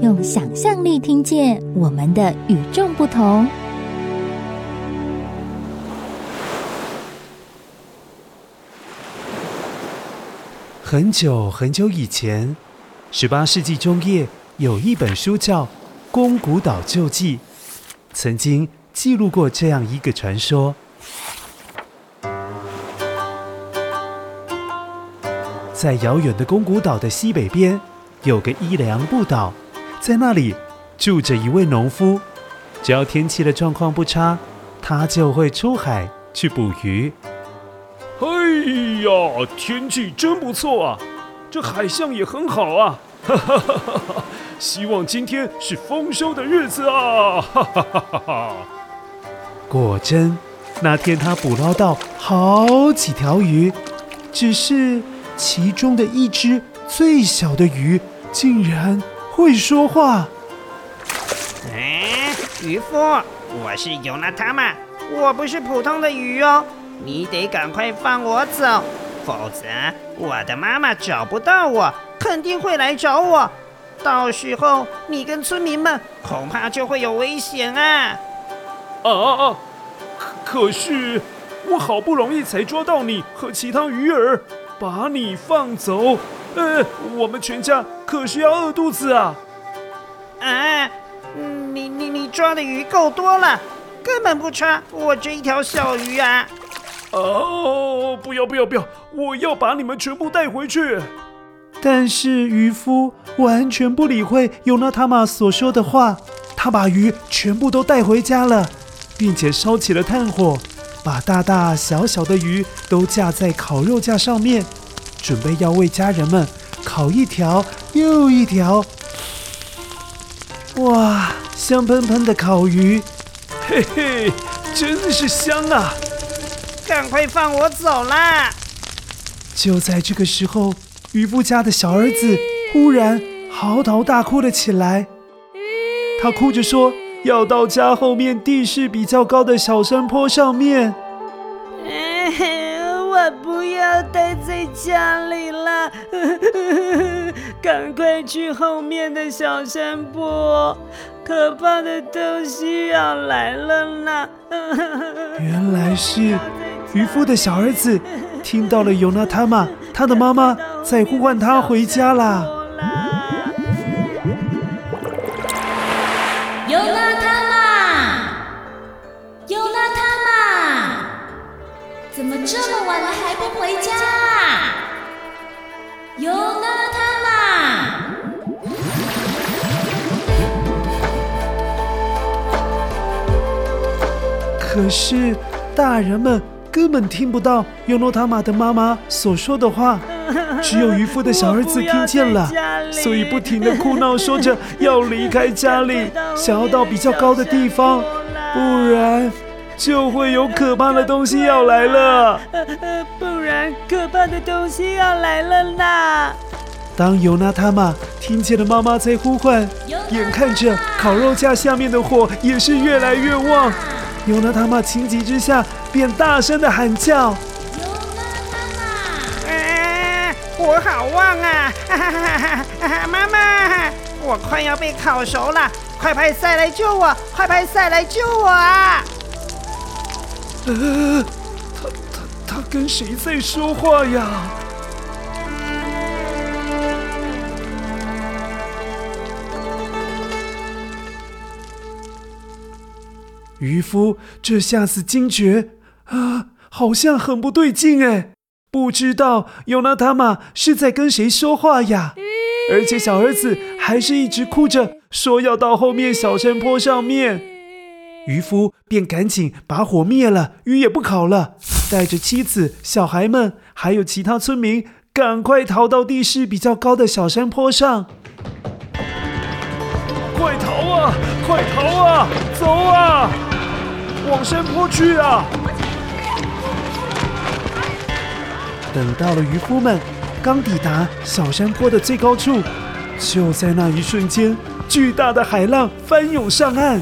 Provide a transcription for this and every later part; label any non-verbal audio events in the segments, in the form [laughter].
用想象力听见我们的与众不同。很久很久以前，十八世纪中叶，有一本书叫《宫古岛旧记》，曾经记录过这样一个传说。在遥远的宫古岛的西北边，有个伊良部岛，在那里住着一位农夫。只要天气的状况不差，他就会出海去捕鱼。哎呀，天气真不错啊，这海象也很好啊，哈哈哈哈哈！希望今天是丰收的日子啊，哈哈哈哈哈！果真，那天他捕捞到好几条鱼，只是。其中的一只最小的鱼竟然会说话。哎，渔夫，我是尤娜塔玛，我不是普通的鱼哦，你得赶快放我走，否则我的妈妈找不到我，肯定会来找我，到时候你跟村民们恐怕就会有危险啊！啊啊啊！可可是我好不容易才抓到你和其他鱼儿。把你放走，呃，我们全家可是要饿肚子啊！啊，你你你抓的鱼够多了，根本不差我这一条小鱼啊！哦，不要不要不要，我要把你们全部带回去。但是渔夫完全不理会尤娜塔玛所说的话，他把鱼全部都带回家了，并且烧起了炭火。把大大小小的鱼都架在烤肉架上面，准备要为家人们烤一条又一条。哇，香喷喷的烤鱼，嘿嘿，真是香啊！赶快放我走啦！就在这个时候，渔夫家的小儿子忽然嚎啕大哭了起来。他哭着说。要到家后面地势比较高的小山坡上面。[laughs] 我不要待在家里了，[laughs] 赶快去后面的小山坡，可怕的东西要来了啦。[laughs] 原来是渔夫的小儿子听到了 [laughs] 尤娜塔玛，他的妈妈在呼唤他回家啦。可是大人们根本听不到尤诺塔玛的妈妈所说的话，[laughs] 只有渔夫的小儿子听见了，所以不停地哭闹，说着要离开家里，[laughs] 想要到比较高的地方，不然。就会有可怕的东西要来了，不然可怕的东西要来了呢。当尤娜塔玛听见了妈妈在呼唤，眼看着烤肉架下面的火也是越来越旺，尤娜塔玛情急之下便大声的喊叫：“尤娜塔玛！啊，我好旺啊！哈哈哈哈妈妈，我快要被烤熟了，快派赛来救我！快派赛来救我啊！”呃，他他他跟谁在说话呀？渔夫这下子惊觉啊，好像很不对劲哎，不知道尤娜塔玛是在跟谁说话呀？而且小儿子还是一直哭着说要到后面小山坡上面。渔夫便赶紧把火灭了，鱼也不烤了，带着妻子、小孩们，还有其他村民，赶快逃到地势比较高的小山坡上。快逃啊！快逃啊！走啊！往山坡去啊！等到了渔夫们刚抵达小山坡的最高处，就在那一瞬间，巨大的海浪翻涌上岸。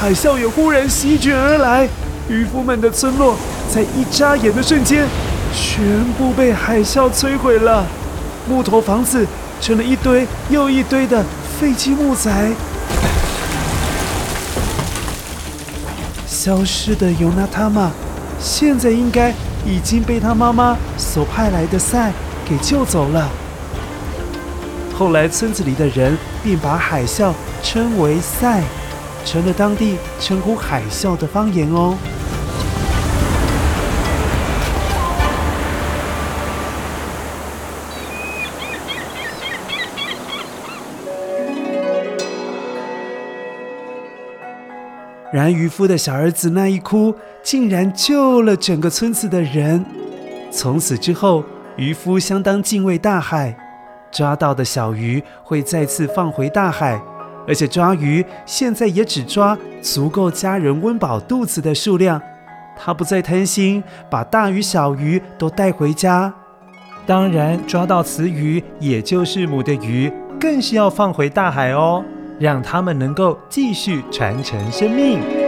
海啸也忽然席卷而来，渔夫们的村落在一眨眼的瞬间，全部被海啸摧毁了，木头房子成了一堆又一堆的废弃木材。消失的尤娜塔玛，现在应该已经被他妈妈所派来的赛给救走了。后来村子里的人便把海啸称为赛。成了当地称呼海啸的方言哦。然渔夫的小儿子那一哭，竟然救了整个村子的人。从此之后，渔夫相当敬畏大海，抓到的小鱼会再次放回大海。而且抓鱼现在也只抓足够家人温饱肚子的数量，他不再贪心，把大鱼小鱼都带回家。当然，抓到雌鱼，也就是母的鱼，更是要放回大海哦，让他们能够继续传承生命。